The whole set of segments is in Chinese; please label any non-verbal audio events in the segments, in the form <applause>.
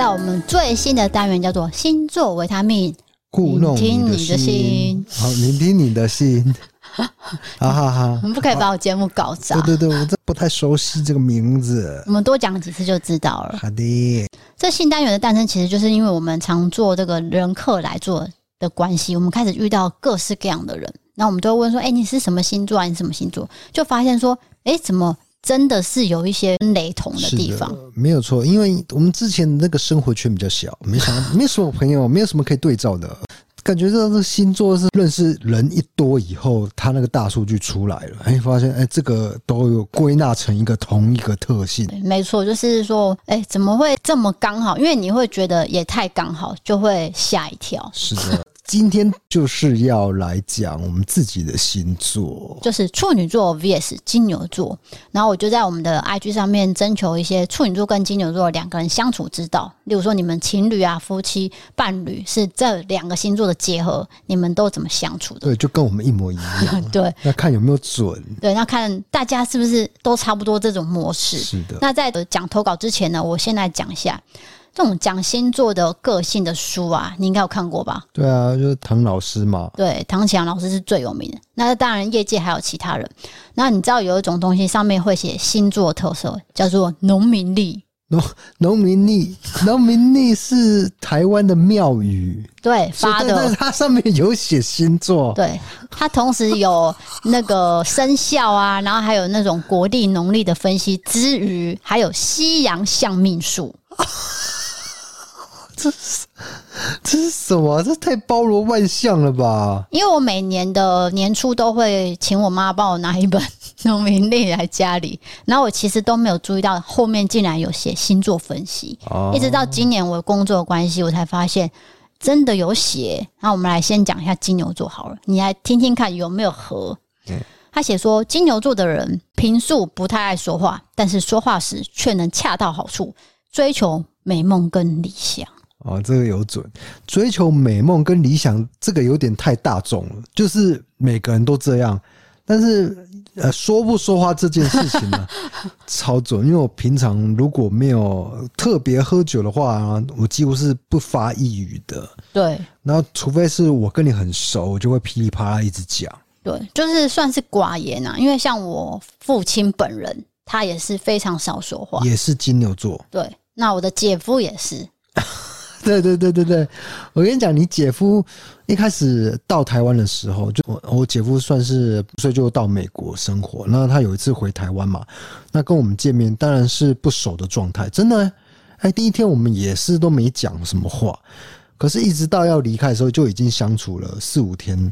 到我们最新的单元，叫做星座维他命，故弄听你的心。好，聆听你的心。好好好，我们不可以把我节目搞砸。对对对，我这不太熟悉这个名字。我们多讲几次就知道了。好的。这新单元的诞生，其实就是因为我们常做这个人客来做的关系，我们开始遇到各式各样的人，那我们都会问说：“哎，你是什么星座啊？你什么星座？”就发现说：“哎，怎么？”真的是有一些雷同的地方，没有错。因为我们之前那个生活圈比较小，没想到 <laughs> 没什么朋友，没有什么可以对照的。感觉这个星座是认识人一多以后，他那个大数据出来了，哎，发现哎，这个都有归纳成一个同一个特性。没错，就是说，哎，怎么会这么刚好？因为你会觉得也太刚好，就会吓一跳。是的。今天就是要来讲我们自己的星座，就是处女座 vs 金牛座。然后我就在我们的 IG 上面征求一些处女座跟金牛座两个人相处之道。例如说，你们情侣啊、夫妻、伴侣是这两个星座的结合，你们都怎么相处的？对，就跟我们一模一样。<laughs> 对，那看有没有准？对，那看大家是不是都差不多这种模式？是的。那在讲投稿之前呢，我先来讲一下。这种讲星座的个性的书啊，你应该有看过吧？对啊，就是唐老师嘛。对，唐启阳老师是最有名的。那当然，业界还有其他人。那你知道有一种东西上面会写星座特色，叫做农民历。农农民历，农民历是台湾的庙宇。对，发的。但是它上面有写星座。对，它同时有那个生肖啊，然后还有那种国历、农历的分析之余，还有西洋相命术。<laughs> 这是这是什么？这太包罗万象了吧！因为我每年的年初都会请我妈帮我拿一本农民历来家里，然后我其实都没有注意到后面竟然有写星座分析，哦、一直到今年我工作的关系，我才发现真的有写。那我们来先讲一下金牛座好了，你来听听看有没有合。嗯、他写说金牛座的人平素不太爱说话，但是说话时却能恰到好处，追求美梦跟理想。哦，这个有准，追求美梦跟理想，这个有点太大众了，就是每个人都这样。但是，呃，说不说话这件事情呢，<laughs> 超准。因为我平常如果没有特别喝酒的话，我几乎是不发一语的。对。然后，除非是我跟你很熟，我就会噼里啪啦一直讲。对，就是算是寡言啊。因为像我父亲本人，他也是非常少说话，也是金牛座。对，那我的姐夫也是。<laughs> <laughs> 对对对对对，我跟你讲，你姐夫一开始到台湾的时候，就我我姐夫算是所以就到美国生活。那他有一次回台湾嘛，那跟我们见面当然是不熟的状态，真的。哎，第一天我们也是都没讲什么话，可是一直到要离开的时候，就已经相处了四五天。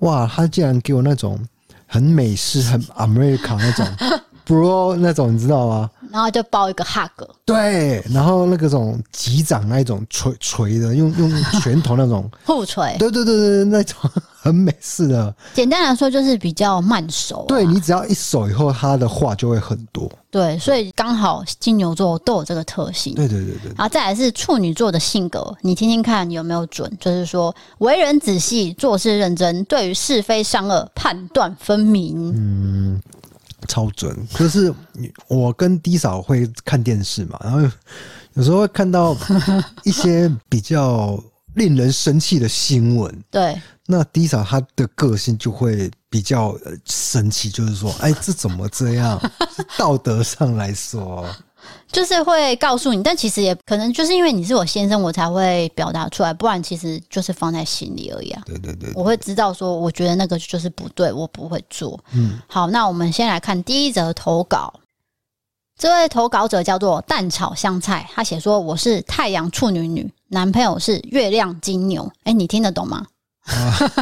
哇，他竟然给我那种很美式、很 America 那种 bro 那种，你知道吗？然后就抱一个 hug，对，然后那个种击掌那一种捶捶的，用用拳头那种 <laughs> 互捶，对对对对，那种很美式的。简单来说就是比较慢熟，啊，对，你只要一熟以后，他的话就会很多。对，所以刚好金牛座都有这个特性。对对对对。然后再来是处女座的性格，你听听看有没有准？就是说为人仔细，做事认真，对于是非善恶判断分明。嗯。超准，可是我跟 D 嫂会看电视嘛，然后有时候会看到 <laughs> 一些比较令人生气的新闻。对，那 D 嫂她的个性就会比较生气，就是说，哎，这怎么这样？道德上来说。就是会告诉你，但其实也可能就是因为你是我先生，我才会表达出来，不然其实就是放在心里而已啊。对对对，对，我会知道说，我觉得那个就是不对，我不会做。嗯，好，那我们先来看第一则投稿，这位投稿者叫做蛋炒香菜，他写说我是太阳处女女，男朋友是月亮金牛。哎，你听得懂吗？啊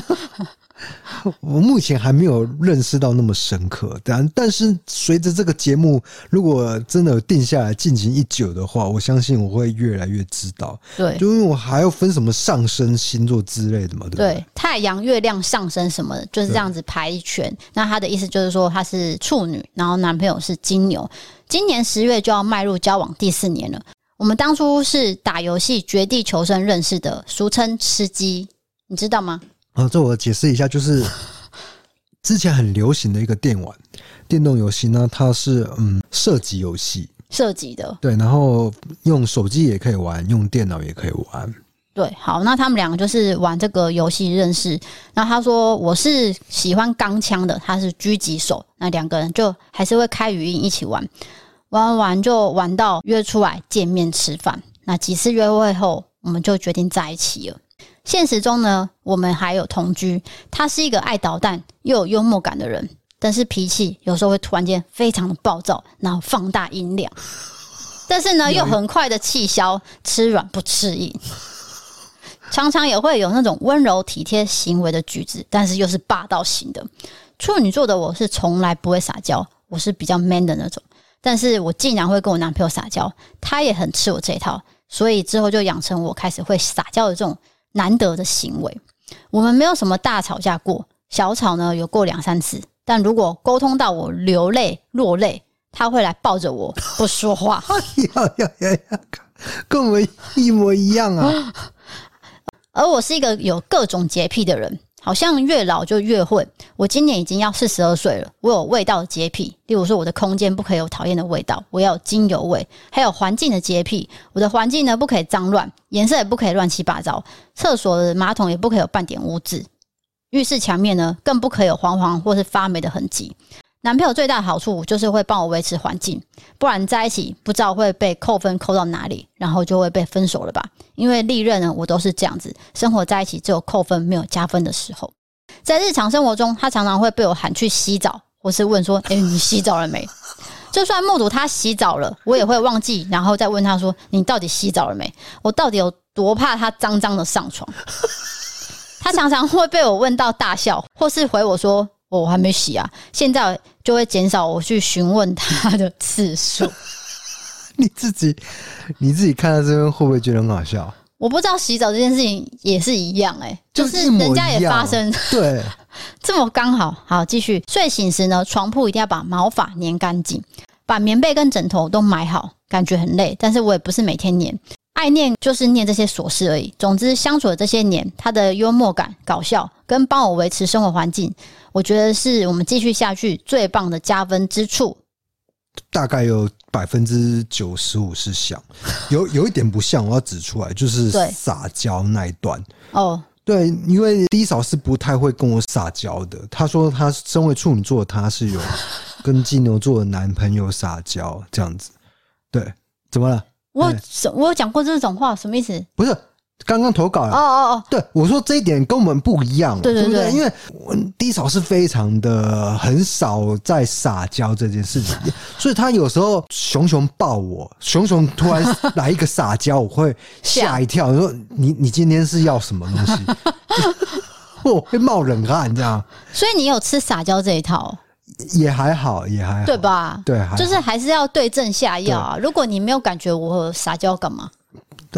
<laughs> <laughs> 我目前还没有认识到那么深刻，但但是随着这个节目如果真的定下来进行一久的话，我相信我会越来越知道。对，就因为我还要分什么上升星座之类的嘛，对不对？对，太阳、月亮、上升什么的，就是这样子排一圈。那他的意思就是说，他是处女，然后男朋友是金牛，今年十月就要迈入交往第四年了。我们当初是打游戏《绝地求生》认识的，俗称吃鸡，你知道吗？啊，这我解释一下，就是 <laughs> 之前很流行的一个电玩电动游戏呢，它是嗯射击游戏，射击的。对，然后用手机也可以玩，用电脑也可以玩。对，好，那他们两个就是玩这个游戏认识。那他说我是喜欢钢枪的，他是狙击手。那两个人就还是会开语音一起玩，玩完玩就玩到约出来见面吃饭。那几次约会后，我们就决定在一起了。现实中呢，我们还有同居。他是一个爱捣蛋又有幽默感的人，但是脾气有时候会突然间非常的暴躁，然后放大音量。但是呢，又很快的气消，吃软不吃硬。常常也会有那种温柔体贴行为的举止，但是又是霸道型的。处女座的我是从来不会撒娇，我是比较 man 的那种。但是我竟然会跟我男朋友撒娇，他也很吃我这一套，所以之后就养成我开始会撒娇的这种难得的行为。我们没有什么大吵架过，小吵呢有过两三次，但如果沟通到我流泪落泪，他会来抱着我不说话。<laughs> 呀呀呀呀，跟我们一模一样啊！<laughs> 而我是一个有各种洁癖的人，好像越老就越混。我今年已经要四十二岁了，我有味道洁癖，例如说我的空间不可以有讨厌的味道，我要精油味，还有环境的洁癖，我的环境呢不可以脏乱，颜色也不可以乱七八糟，厕所的马桶也不可以有半点污渍，浴室墙面呢更不可以有黄黄或是发霉的痕迹。男朋友最大的好处就是会帮我维持环境，不然在一起不知道会被扣分扣到哪里，然后就会被分手了吧？因为历任呢，我都是这样子，生活在一起只有扣分没有加分的时候。在日常生活中，他常常会被我喊去洗澡，或是问说：“诶，你洗澡了没？”就算目睹他洗澡了，我也会忘记，然后再问他说：“你到底洗澡了没？”我到底有多怕他脏脏的上床？他常常会被我问到大笑，或是回我说。我还没洗啊，现在就会减少我去询问他的次数。<laughs> 你自己你自己看到这边会不会觉得很好笑？我不知道洗澡这件事情也是一样哎、欸，就是人家也发生对，<laughs> 这么刚好。好，继续。睡醒时呢，床铺一定要把毛发粘干净，把棉被跟枕头都买好。感觉很累，但是我也不是每天粘。爱念就是念这些琐事而已。总之，相处的这些年，他的幽默感、搞笑，跟帮我维持生活环境，我觉得是我们继续下去最棒的加分之处。大概有百分之九十五是像，有 <laughs> 有一点不像，我要指出来，就是撒娇那一段。哦，对，因为低嫂是不太会跟我撒娇的。她说她身为处女座，她是有跟金牛座的男朋友撒娇这样子。对，怎么了？我我有讲过这种话，什么意思？不是刚刚投稿了。哦哦哦，对，我说这一点跟我们不一样，对对对，对，因为我 D 嫂是非常的很少在撒娇这件事情，<laughs> 所以他有时候熊熊抱我，熊熊突然来一个撒娇，我会吓一跳，说你你今天是要什么东西？<laughs> 我会冒冷汗这样。所以你有吃撒娇这一套？也还好，也还好，对吧？对，就是还是要对症下药啊。如果你没有感觉，我撒娇干嘛？<laughs>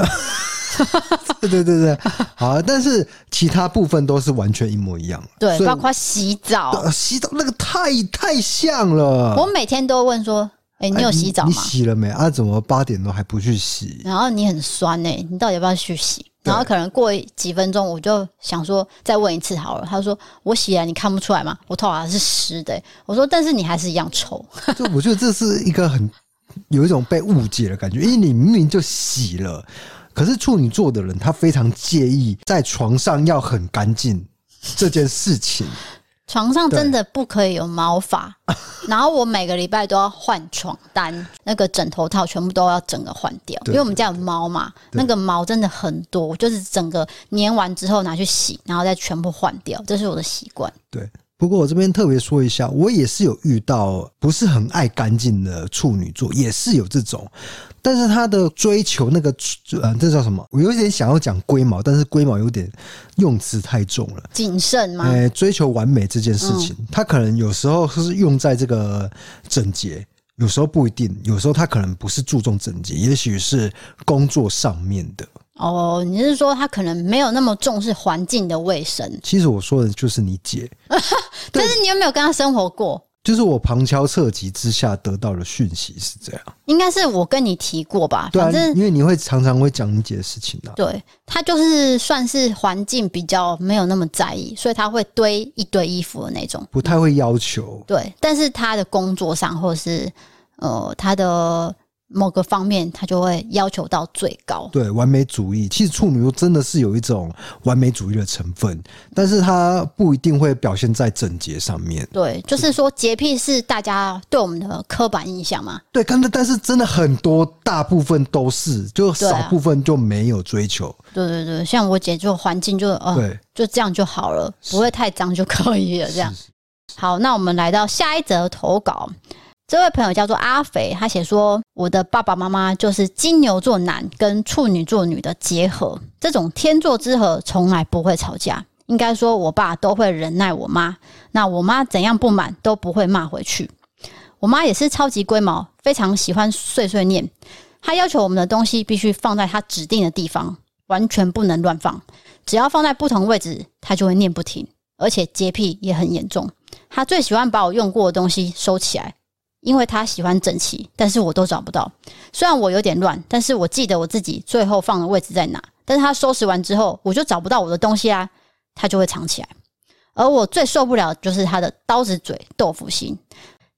对对对对，好，但是其他部分都是完全一模一样。对，包括洗澡，洗澡那个太太像了。我每天都问说：“哎，你有洗澡吗？你洗了没？啊，怎么八点都还不去洗？然后你很酸欸，你到底要不要去洗？”然后可能过几分钟，我就想说再问一次好了。他说：“我洗了，你看不出来吗？我头发是湿的。”我说：“但是你还是一样臭。<laughs> ”就我觉得这是一个很有一种被误解的感觉，因为你明明就洗了，可是处女座的人他非常介意在床上要很干净这件事情。床上真的不可以有毛发，<laughs> 然后我每个礼拜都要换床单，那个枕头套全部都要整个换掉，因为我们家有猫嘛，那个毛真的很多，就是整个粘完之后拿去洗，然后再全部换掉，这是我的习惯。对。不过我这边特别说一下，我也是有遇到不是很爱干净的处女座，也是有这种，但是他的追求那个呃，这叫什么？我有点想要讲龟毛，但是龟毛有点用词太重了，谨慎吗？哎，追求完美这件事情，他可能有时候是用在这个整洁，有时候不一定，有时候他可能不是注重整洁，也许是工作上面的。哦，你是说他可能没有那么重视环境的卫生？其实我说的就是你姐，<laughs> 但是你有没有跟他生活过？就是我旁敲侧击之下得到的讯息是这样，应该是我跟你提过吧？对啊，反正因为你会常常会讲你姐的事情啊。对，他就是算是环境比较没有那么在意，所以他会堆一堆衣服的那种，不太会要求。对，但是他的工作上或是呃他的。某个方面，他就会要求到最高。对，完美主义，其实处女座真的是有一种完美主义的成分，但是它不一定会表现在整洁上面。对，就是说洁癖是大家对我们的刻板印象嘛。对，但是但是真的很多，大部分都是，就少部分就没有追求。对啊，对对对，像我姐就环境就呃，对，就这样就好了，不会太脏就可以了。这样。好，那我们来到下一则投稿。这位朋友叫做阿肥，他写说：“我的爸爸妈妈就是金牛座男跟处女座女的结合，这种天作之合从来不会吵架。应该说，我爸都会忍耐我妈，那我妈怎样不满都不会骂回去。我妈也是超级龟毛，非常喜欢碎碎念。她要求我们的东西必须放在她指定的地方，完全不能乱放。只要放在不同位置，她就会念不停，而且洁癖也很严重。她最喜欢把我用过的东西收起来。”因为他喜欢整齐，但是我都找不到。虽然我有点乱，但是我记得我自己最后放的位置在哪。但是他收拾完之后，我就找不到我的东西啊，他就会藏起来。而我最受不了就是他的刀子嘴豆腐心。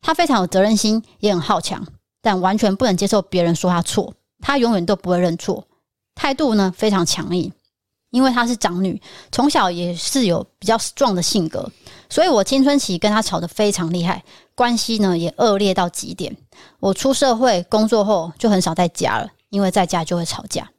他非常有责任心，也很好强，但完全不能接受别人说他错。他永远都不会认错，态度呢非常强硬。因为她是长女，从小也是有比较壮的性格，所以我青春期跟她吵得非常厉害，关系呢也恶劣到极点。我出社会工作后就很少在家了，因为在家就会吵架。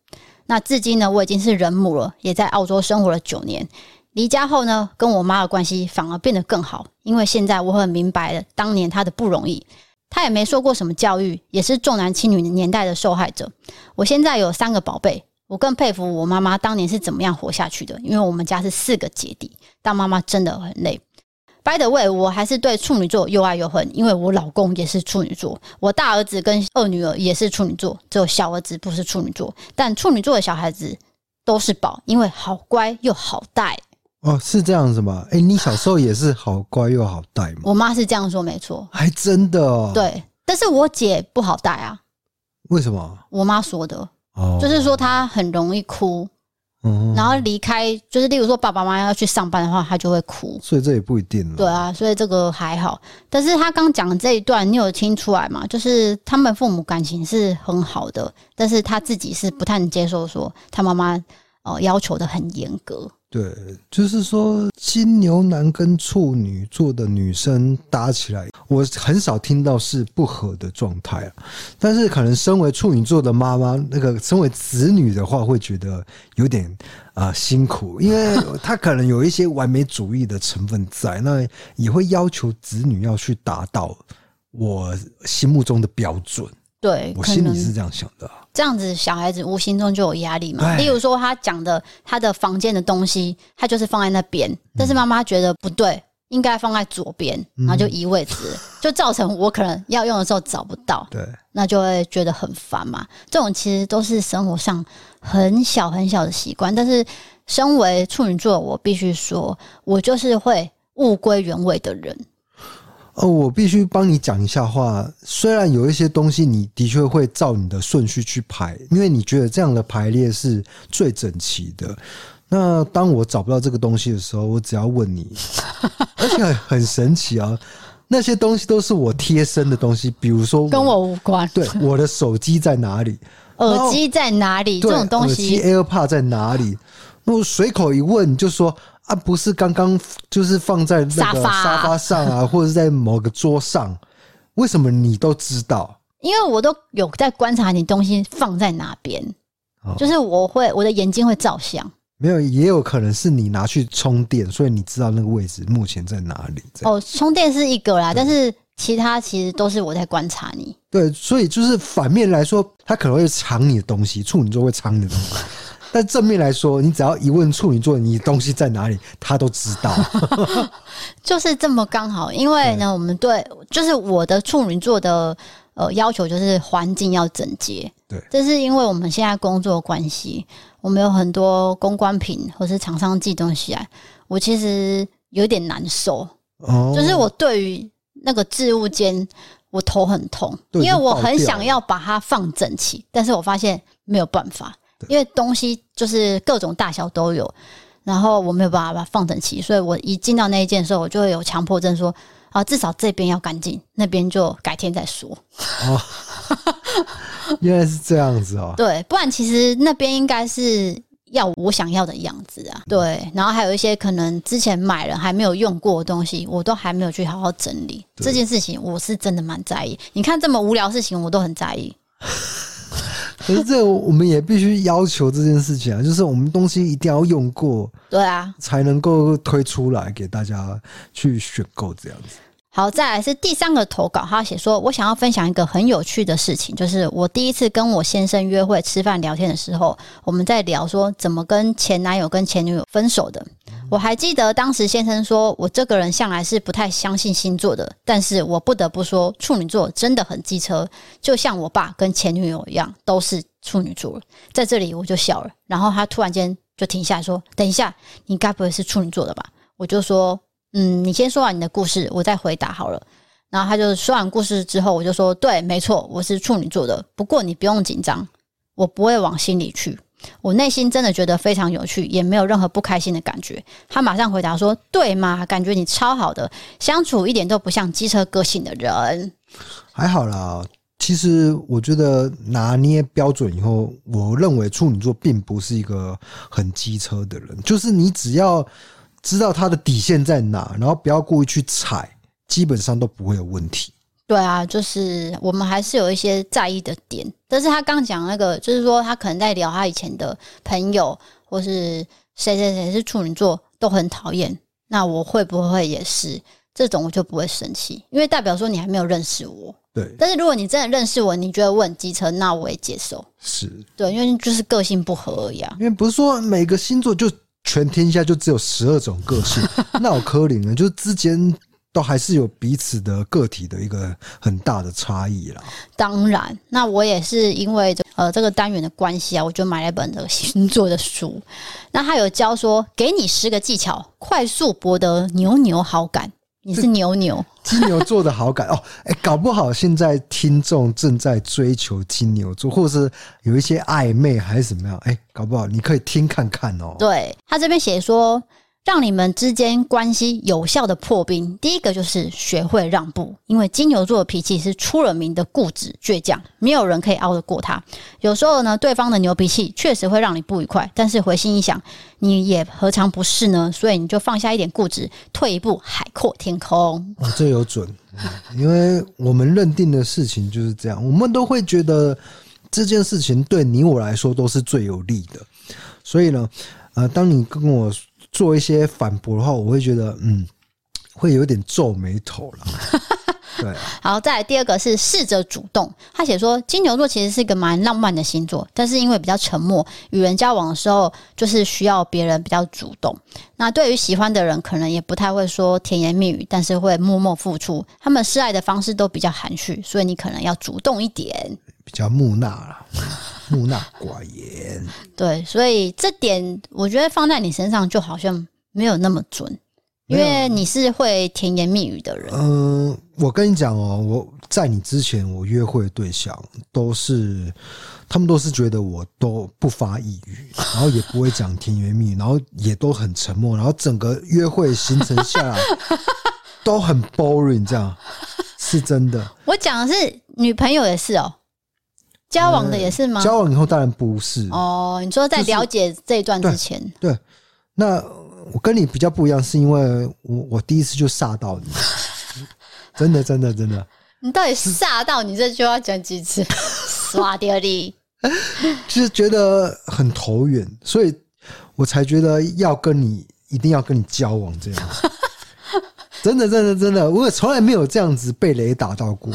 那至今呢，我已经是人母了，也在澳洲生活了九年。离家后呢，跟我妈的关系反而变得更好，因为现在我很明白了当年她的不容易。她也没受过什么教育，也是重男轻女年代的受害者。我现在有三个宝贝。我更佩服我妈妈当年是怎么样活下去的，因为我们家是四个姐弟，当妈妈真的很累。By the way，我还是对处女座又爱又恨，因为我老公也是处女座，我大儿子跟二女儿也是处女座，只有小儿子不是处女座。但处女座的小孩子都是宝，因为好乖又好带。哦，是这样子吗？哎、欸，你小时候也是好乖又好带吗？我妈是这样说，没错。还真的哦。对，但是我姐不好带啊。为什么？我妈说的。就是说他很容易哭，嗯，然后离开，就是例如说爸爸妈妈要去上班的话，他就会哭，所以这也不一定了。对啊，所以这个还好。但是他刚讲的这一段，你有听出来吗？就是他们父母感情是很好的，但是他自己是不太能接受说他妈妈哦要求的很严格。对，就是说金牛男跟处女座的女生搭起来，我很少听到是不合的状态啊。但是可能身为处女座的妈妈，那个身为子女的话，会觉得有点啊、呃、辛苦，因为他可能有一些完美主义的成分在，那也会要求子女要去达到我心目中的标准。对，我心里是这样想的。这样子，小孩子无形中就有压力嘛。例如说，他讲的他的房间的东西，他就是放在那边，但是妈妈觉得不对，应该放在左边，然后就移位置，<laughs> 就造成我可能要用的时候找不到。对，那就会觉得很烦嘛。这种其实都是生活上很小很小的习惯，但是身为处女座，我必须说，我就是会物归原位的人。哦，我必须帮你讲一下话。虽然有一些东西，你的确会照你的顺序去排，因为你觉得这样的排列是最整齐的。那当我找不到这个东西的时候，我只要问你，<laughs> 而且很神奇啊，那些东西都是我贴身的东西，比如说跟我无关。对，我的手机在哪里？<laughs> 耳机在哪里？这种东西，AirPod 在哪里？那我随口一问，就说。啊，不是刚刚就是放在那个沙发上啊，<laughs> 或者是在某个桌上，为什么你都知道？因为我都有在观察你东西放在哪边，就是我会我的眼睛会照相。没有，也有可能是你拿去充电，所以你知道那个位置目前在哪里。哦，充电是一个啦，但是其他其实都是我在观察你。对，所以就是反面来说，他可能会藏你的东西，处女座会藏你的东西。但正面来说，你只要一问处女座，你东西在哪里，他都知道。<laughs> 就是这么刚好，因为呢，我们对，就是我的处女座的呃要求就是环境要整洁。对，这是因为我们现在工作关系，我们有很多公关品或是厂商寄东西来，我其实有点难受。哦，就是我对于那个置物间，我头很痛，因为我很想要把它放整齐，但是我发现没有办法。因为东西就是各种大小都有，然后我没有办法把它放整齐，所以我一进到那一件的时候，我就会有强迫症说，说啊，至少这边要干净，那边就改天再说。哦，<laughs> 原来是这样子哦。对，不然其实那边应该是要我想要的样子啊。对，然后还有一些可能之前买了还没有用过的东西，我都还没有去好好整理。这件事情我是真的蛮在意。你看这么无聊的事情，我都很在意。可是这我们也必须要求这件事情啊，就是我们东西一定要用过，对啊，才能够推出来给大家去选购这样子。好，再来是第三个投稿，他写说：“我想要分享一个很有趣的事情，就是我第一次跟我先生约会吃饭聊天的时候，我们在聊说怎么跟前男友跟前女友分手的。我还记得当时先生说我这个人向来是不太相信星座的，但是我不得不说处女座真的很机车，就像我爸跟前女友一样，都是处女座。在这里我就笑了，然后他突然间就停下来说：等一下，你该不会是处女座的吧？我就说。”嗯，你先说完你的故事，我再回答好了。然后他就说完故事之后，我就说：“对，没错，我是处女座的。不过你不用紧张，我不会往心里去。我内心真的觉得非常有趣，也没有任何不开心的感觉。”他马上回答说：“对嘛？感觉你超好的，相处一点都不像机车个性的人。”还好啦，其实我觉得拿捏标准以后，我认为处女座并不是一个很机车的人，就是你只要。知道他的底线在哪，然后不要故意去踩，基本上都不会有问题。对啊，就是我们还是有一些在意的点。但是他刚讲那个，就是说他可能在聊他以前的朋友，或是谁谁谁是处女座都很讨厌。那我会不会也是这种？我就不会生气，因为代表说你还没有认识我。对。但是如果你真的认识我，你觉得我很机车，那我也接受。是。对，因为就是个性不合而已啊。因为不是说每个星座就。全天下就只有十二种个性，<laughs> 那我柯林呢？就是之间都还是有彼此的个体的一个很大的差异啦。当然，那我也是因为这呃这个单元的关系啊，我就买了一本这个星座的书。那他有教说，给你十个技巧，快速博得牛牛好感。你是牛牛，金牛座的好感哦，哎，搞不好现在听众正在追求金牛座，或者是有一些暧昧还是怎么样？哎，搞不好你可以听看看哦。对，他这边写说。让你们之间关系有效的破冰，第一个就是学会让步。因为金牛座的脾气是出了名的固执倔强，没有人可以拗得过他。有时候呢，对方的牛脾气确实会让你不愉快，但是回心一想，你也何尝不是呢？所以你就放下一点固执，退一步海阔天空。哦，这有准，因为我们认定的事情就是这样，我们都会觉得这件事情对你我来说都是最有利的。所以呢，呃，当你跟我。做一些反驳的话，我会觉得嗯，会有点皱眉头了。<laughs> 对，<laughs> 好，再来第二个是试着主动。他写说，金牛座其实是一个蛮浪漫的星座，但是因为比较沉默，与人交往的时候就是需要别人比较主动。那对于喜欢的人，可能也不太会说甜言蜜语，但是会默默付出。他们示爱的方式都比较含蓄，所以你可能要主动一点，比较木讷了。木讷寡言，对，所以这点我觉得放在你身上就好像没有那么准，因为你是会甜言蜜语的人。嗯、呃，我跟你讲哦，我在你之前，我约会的对象都是，他们都是觉得我都不发一语，然后也不会讲甜言蜜语，然后也都很沉默，然后整个约会行程下来 <laughs> 都很 boring，这样是真的。我讲的是女朋友也是哦。交往的也是吗？交往以后当然不是哦。你说在了解这一段之前，就是、对，那我跟你比较不一样，是因为我我第一次就吓到你，<laughs> 真的真的真的。你到底吓到你这句话讲几次？刷掉你，<laughs> 就是觉得很投缘，所以我才觉得要跟你一定要跟你交往这样。<laughs> 真的真的真的，我也从来没有这样子被雷打到过。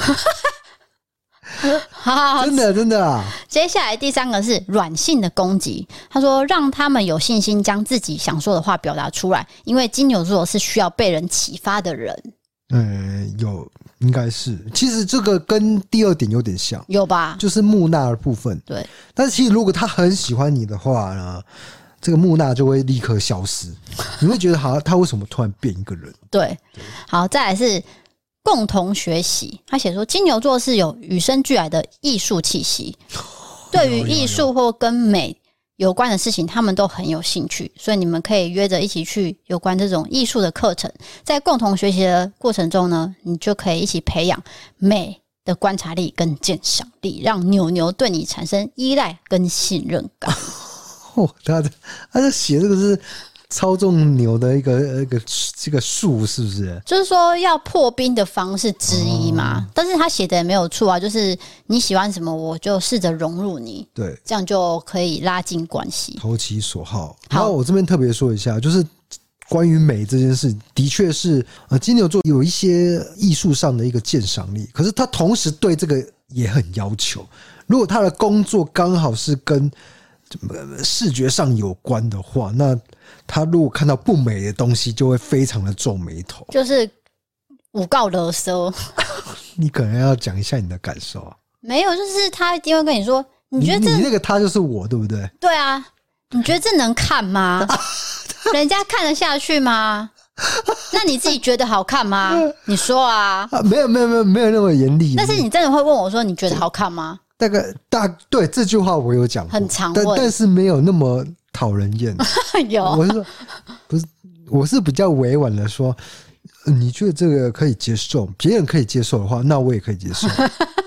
<laughs> 好好好，真的真的啊！接下来第三个是软性的攻击。他说，让他们有信心将自己想说的话表达出来，因为金牛座是需要被人启发的人。嗯，有应该是，其实这个跟第二点有点像，有吧？就是木讷的部分。对，但是其实如果他很喜欢你的话呢，这个木讷就会立刻消失。你会觉得，好像他为什么突然变一个人？对，好，再来是。共同学习，他写说金牛座是有与生俱来的艺术气息，对于艺术或跟美有关的事情，他们都很有兴趣，所以你们可以约着一起去有关这种艺术的课程，在共同学习的过程中呢，你就可以一起培养美的观察力跟鉴赏力，让牛牛对你产生依赖跟信任感。<laughs> 哦，他的他在写这个是。操纵牛的一个一个这个术是不是？就是说要破冰的方式之一嘛。哦、但是他写的也没有错啊，就是你喜欢什么，我就试着融入你，对，这样就可以拉近关系，投其所好。然后我这边特别说一下，就是关于美这件事，的确是呃，金牛座有一些艺术上的一个鉴赏力，可是他同时对这个也很要求。如果他的工作刚好是跟视觉上有关的话，那他如果看到不美的东西，就会非常的皱眉头。就是五告勒收，<laughs> 你可能要讲一下你的感受啊。没有，就是他一定会跟你说，你觉得你，你那个他就是我，对不对？对啊，你觉得这能看吗？<laughs> 人家看得下去吗？那你自己觉得好看吗？你说啊。啊没有没有没有没有那么严厉。但是你真的会问我说，你觉得好看吗？大概大对这句话我有讲过，很常问，但但是没有那么讨人厌。<laughs> 有，我是说不是，我是比较委婉的说，你觉得这个可以接受，别人可以接受的话，那我也可以接受。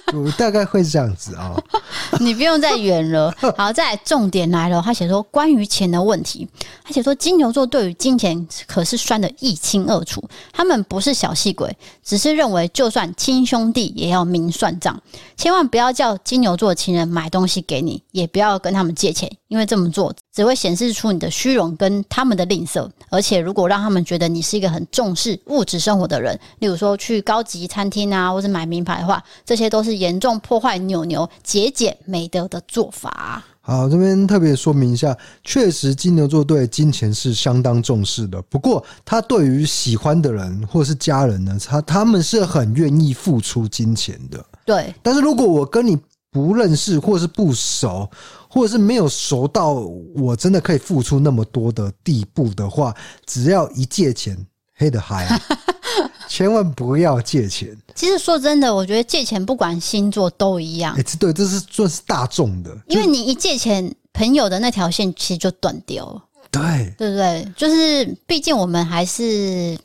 <laughs> 我大概会是这样子啊，<laughs> 你不用再圆了。<laughs> 好，再来重点来了。他写说关于钱的问题，他写说金牛座对于金钱可是算得一清二楚，他们不是小气鬼，只是认为就算亲兄弟也要明算账，千万不要叫金牛座的情人买东西给你，也不要跟他们借钱，因为这么做只会显示出你的虚荣跟他们的吝啬。而且如果让他们觉得你是一个很重视物质生活的人，例如说去高级餐厅啊，或是买名牌的话，这些都是。严重破坏牛牛节俭美德的做法。好，这边特别说明一下，确实金牛座对金钱是相当重视的。不过，他对于喜欢的人或是家人呢，他他们是很愿意付出金钱的。对。但是如果我跟你不认识，或是不熟，或者是没有熟到我真的可以付出那么多的地步的话，只要一借钱，黑的嗨。<laughs> 千万不要借钱。其实说真的，我觉得借钱不管星座都一样。对，这是算是大众的，因为你一借钱，朋友的那条线其实就断掉了。对，对不对？就是毕竟我们还是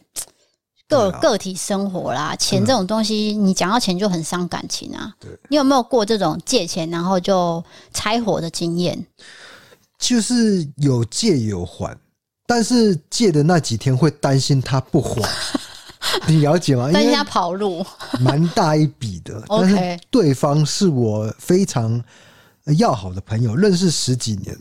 个个体生活啦，钱这种东西，你讲到钱就很伤感情啊。对，你有没有过这种借钱然后就拆伙的经验？就是有借有还，但是借的那几天会担心他不还。<laughs> 你了解吗？担心他跑路，蛮大一笔的。<laughs> 但是对方是我非常要好的朋友，认识十几年。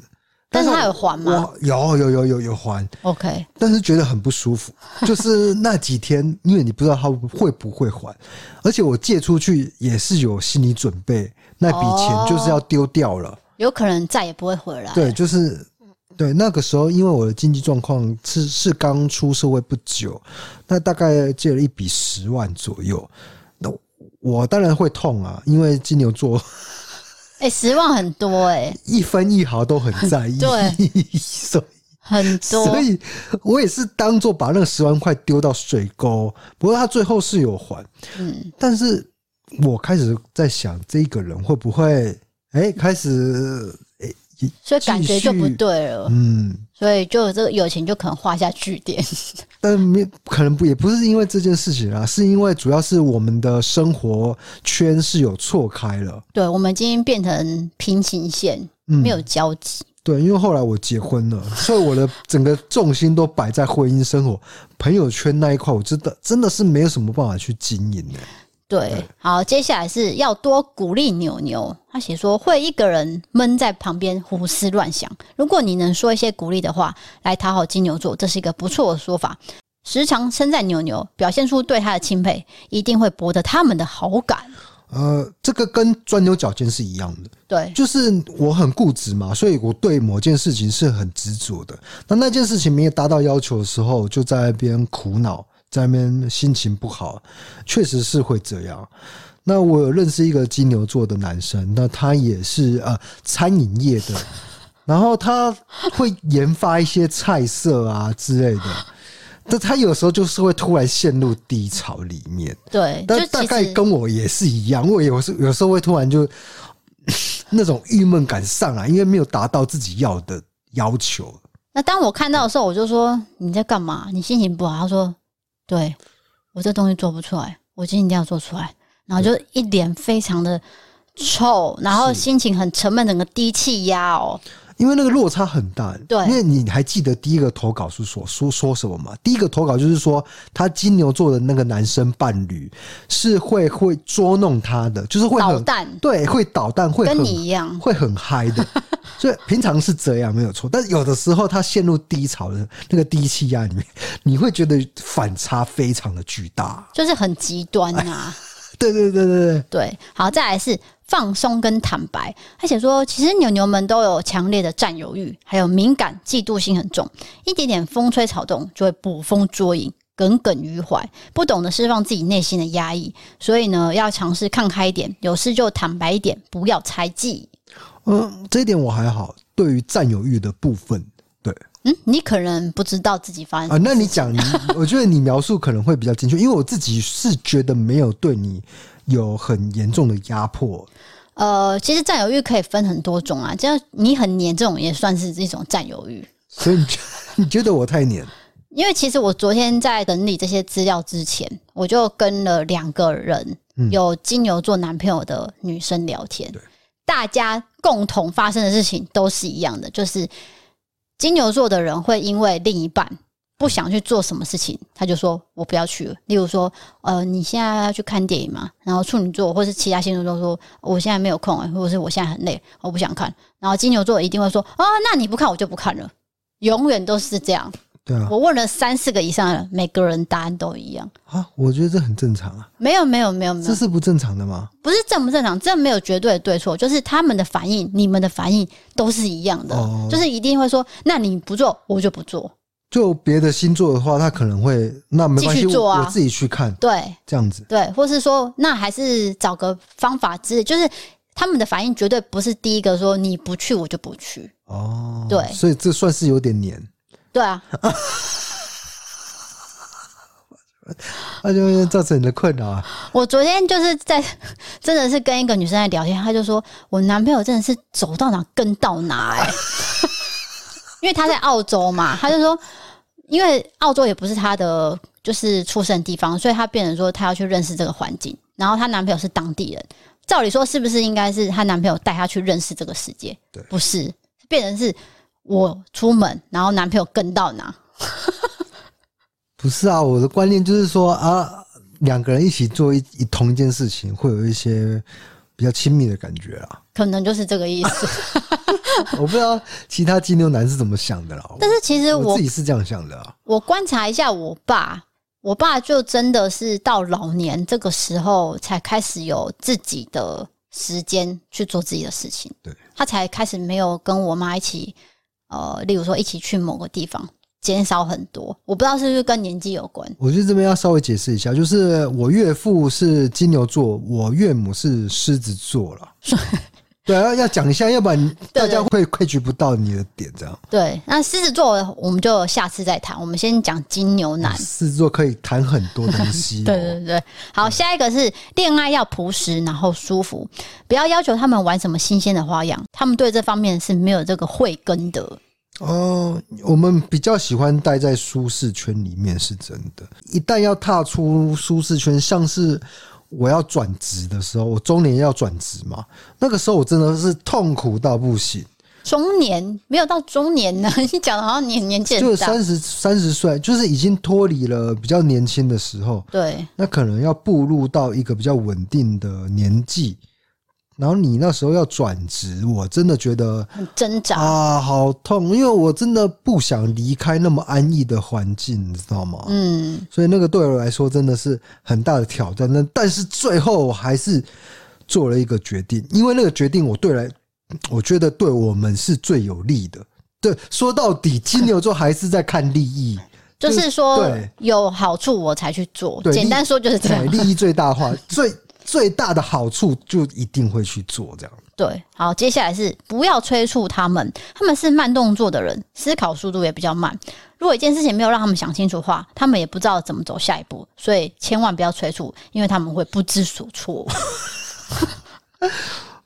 但是他有还吗？有有有有有还。OK，但是觉得很不舒服，就是那几天，因为你不知道他会不会还，而且我借出去也是有心理准备，那笔钱就是要丢掉了，有可能再也不会回来。对，就是。对，那个时候，因为我的经济状况是是刚出社会不久，那大概借了一笔十万左右，那我当然会痛啊，因为金牛座，哎、欸，十万很多哎、欸，一分一毫都很在意，对，<laughs> 所以很多，所以我也是当做把那个十万块丢到水沟，不过他最后是有还，嗯，但是我开始在想，这个人会不会哎、欸、开始。所以感觉就不对了，嗯，所以就这个友情就可能画下句点。<laughs> 但没可能不也不是因为这件事情啊，是因为主要是我们的生活圈是有错开了。对，我们今天变成平行线，没有交集。嗯，对，因为后来我结婚了，所以我的整个重心都摆在婚姻生活、朋友圈那一块，我真的真的是没有什么办法去经营的。对，好，接下来是要多鼓励牛牛。他写说，会一个人闷在旁边胡思乱想。如果你能说一些鼓励的话来讨好金牛座，这是一个不错的说法。时常称赞牛牛，表现出对他的钦佩，一定会博得他们的好感。呃，这个跟钻牛角尖是一样的。对，就是我很固执嘛，所以我对某件事情是很执着的。那那件事情没有达到要求的时候，就在那边苦恼。在那边心情不好，确实是会这样。那我有认识一个金牛座的男生，那他也是呃餐饮业的，<laughs> 然后他会研发一些菜色啊之类的，但他有时候就是会突然陷入低潮里面。对，但大概跟我也是一样，我有时有时候会突然就 <coughs> 那种郁闷感上来，因为没有达到自己要的要求。那当我看到的时候，我就说你在干嘛？你心情不好？他说。对，我这东西做不出来，我今天一定要做出来。然后就一脸非常的臭，然后心情很沉闷，整个低气压哦。因为那个落差很大，对，因为你还记得第一个投稿是说说说什么吗？第一个投稿就是说，他金牛座的那个男生伴侣是会会捉弄他的，就是会很捣蛋，对，会捣蛋，会跟你一样，会很嗨的。<laughs> 所以平常是这样没有错，但是有的时候他陷入低潮的那个低气压里面，你会觉得反差非常的巨大，就是很极端呐、啊。对对对对对对，好，再来是。放松跟坦白，他写说，其实牛牛们都有强烈的占有欲，还有敏感、嫉妒心很重，一点点风吹草动就会捕风捉影，耿耿于怀，不懂得释放自己内心的压抑，所以呢，要尝试看开一点，有事就坦白一点，不要猜忌。嗯，这一点我还好。对于占有欲的部分，对，嗯，你可能不知道自己发生啊，那你讲，你 <laughs> 我觉得你描述可能会比较精确，因为我自己是觉得没有对你。有很严重的压迫。呃，其实占有欲可以分很多种啊，这样你很黏这种也算是一种占有欲。所以你 <laughs> 你觉得我太黏？因为其实我昨天在整理这些资料之前，我就跟了两个人有金牛座男朋友的女生聊天，嗯、大家共同发生的事情都是一样的，就是金牛座的人会因为另一半。不想去做什么事情，他就说我不要去了。例如说，呃，你现在要去看电影嘛？然后处女座或是其他星座都说我现在没有空，或者是我现在很累，我不想看。然后金牛座一定会说啊，那你不看我就不看了，永远都是这样。对啊，我问了三四个以上的人，每个人答案都一样。啊。我觉得这很正常啊。没有没有没有没有，这是不正常的吗？不是正不正常，这没有绝对的对错，就是他们的反应，你们的反应都是一样的，哦、就是一定会说，那你不做，我就不做。就别的星座的话，他可能会那没关系，我自己去看，对，这样子，对，或是说那还是找个方法之类，就是他们的反应绝对不是第一个说你不去我就不去。哦，对，所以这算是有点黏，对啊，<laughs> 那就会造成你的困扰啊。我昨天就是在真的是跟一个女生在聊天，她就说我男朋友真的是走到哪跟到哪哎、欸。<laughs> 因为他在澳洲嘛，他就说，因为澳洲也不是他的就是出生的地方，所以他变成说他要去认识这个环境。然后她男朋友是当地人，照理说是不是应该是她男朋友带她去认识这个世界？对，不是，变成是我出门，然后男朋友跟到哪？<laughs> 不是啊，我的观念就是说啊，两个人一起做一一同一件事情，会有一些比较亲密的感觉啊。可能就是这个意思。<laughs> 我不知道其他金牛男是怎么想的啦。<laughs> 但是其实我，我自己是这样想的啊。我观察一下我爸，我爸就真的是到老年这个时候才开始有自己的时间去做自己的事情。对，他才开始没有跟我妈一起，呃，例如说一起去某个地方，减少很多。我不知道是不是跟年纪有关。我觉得这边要稍微解释一下，就是我岳父是金牛座，我岳母是狮子座了。<laughs> 对啊，要讲一下，要不然大家会 catch 不到你的点，这样。对，那狮子座我们就下次再谈。我们先讲金牛男。狮子座可以谈很多东西。<laughs> 对对对，好，下一个是恋爱要朴实，然后舒服，不要要求他们玩什么新鲜的花样，他们对这方面是没有这个慧根的。哦，我们比较喜欢待在舒适圈里面，是真的。一旦要踏出舒适圈，像是。我要转职的时候，我中年要转职嘛？那个时候我真的是痛苦到不行。中年没有到中年呢？<laughs> 你讲的好像年年纪就是三十三十岁，就是已经脱离了比较年轻的时候。对，那可能要步入到一个比较稳定的年纪。然后你那时候要转职，我真的觉得很挣扎啊，好痛！因为我真的不想离开那么安逸的环境，你知道吗？嗯，所以那个对我来说真的是很大的挑战。那但是最后我还是做了一个决定，因为那个决定我对来，我觉得对我们是最有利的。对，说到底，金牛座还是在看利益，就是说有好处我才去做。简单说就是这样，利益最大化最。<laughs> 最大的好处就一定会去做这样。对，好，接下来是不要催促他们，他们是慢动作的人，思考速度也比较慢。如果一件事情没有让他们想清楚的话，他们也不知道怎么走下一步，所以千万不要催促，因为他们会不知所措。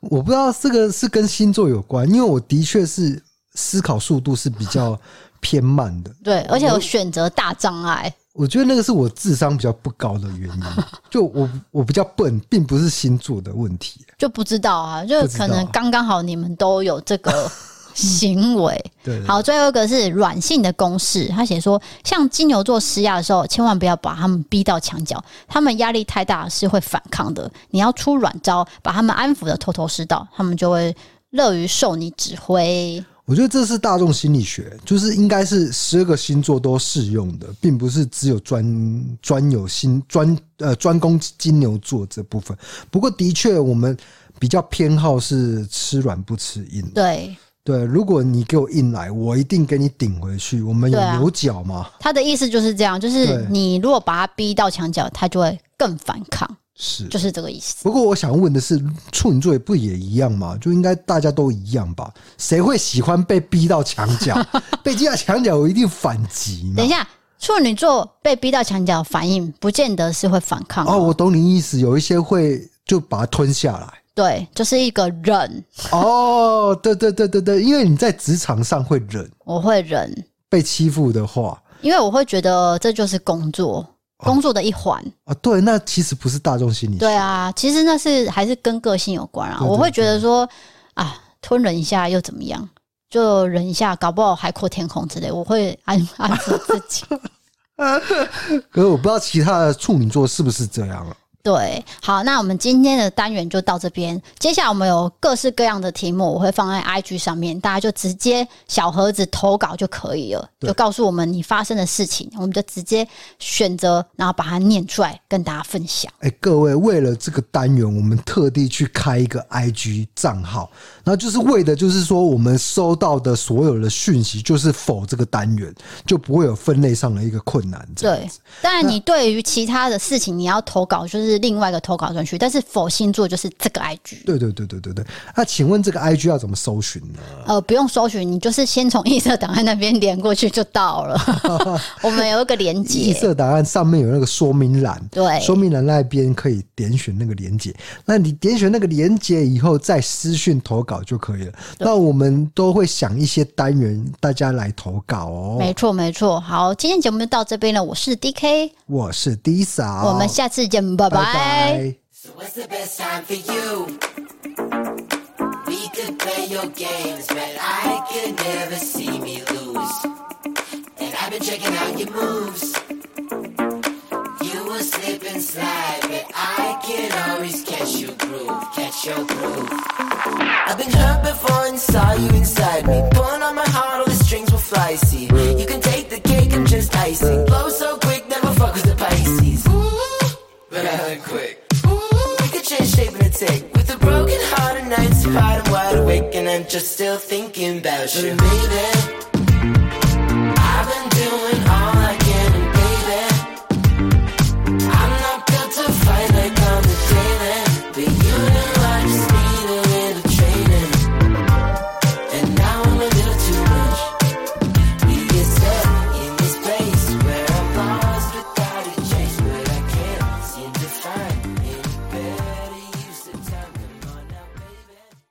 我不知道这个是跟星座有关，因为我的确是思考速度是比较偏慢的。<laughs> 对，而且有选择大障碍。我觉得那个是我智商比较不高的原因，<laughs> 就我我比较笨，并不是星座的问题，就不知道啊，就可能刚刚好你们都有这个行为。<laughs> 对，对，好，最后一个是软性的公式，他写说，像金牛座施压的时候，千万不要把他们逼到墙角，他们压力太大是会反抗的，你要出软招，把他们安抚的头头是道，他们就会乐于受你指挥。我觉得这是大众心理学，就是应该是十二个星座都适用的，并不是只有专专有星专呃专攻金牛座这部分。不过的确，我们比较偏好是吃软不吃硬。对对，如果你给我硬来，我一定给你顶回去。我们有牛角嘛？啊、他的意思就是这样，就是你如果把他逼到墙角，他就会更反抗。是，就是这个意思。不过我想问的是，处女座也不也一样吗？就应该大家都一样吧？谁会喜欢被逼到墙角？<laughs> 被逼到墙角，我一定反击。等一下，处女座被逼到墙角，反应不见得是会反抗哦。哦，我懂你意思，有一些会就把它吞下来。对，就是一个忍。哦，对对对对对，因为你在职场上会忍，我会忍被欺负的话，因为我会觉得这就是工作。工作的一环啊，对，那其实不是大众心理学。对啊，其实那是还是跟个性有关啊。我会觉得说啊，吞忍一下又怎么样？就忍一下，搞不好海阔天空之类。我会安安抚自己。<laughs> 可是我不知道其他的处女座是不是这样了。对，好，那我们今天的单元就到这边。接下来我们有各式各样的题目，我会放在 IG 上面，大家就直接小盒子投稿就可以了，就告诉我们你发生的事情，我们就直接选择，然后把它念出来跟大家分享。哎，各位，为了这个单元，我们特地去开一个 IG 账号，然后就是为的，就是说我们收到的所有的讯息，就是否这个单元，就不会有分类上的一个困难。对，当然你对于其他的事情，你要投稿就是。另外一个投稿专区，但是否星座就是这个 IG。对对对对对对。那请问这个 IG 要怎么搜寻呢？呃，不用搜寻，你就是先从异色档案那边连过去就到了。<laughs> 我们有一个连接，异色档案上面有那个说明栏，对，说明栏那边可以点选那个连接。那你点选那个连接以后，再私讯投稿就可以了。那我们都会想一些单元，大家来投稿哦。没错没错。好，今天节目就到这边了。我是 DK，我是 D 嫂，我们下次见，拜拜。Bye. So what's the best time for you? We could play your games, but I could never see me lose. And I've been checking out your moves. You will slip and slide, but I can always catch your groove, catch your groove. I've been hurt before and saw you inside me. Pulling on my heart, all the strings will fly. See, you can take the cake, I'm just icing. Blow so just still thinking about you. But maybe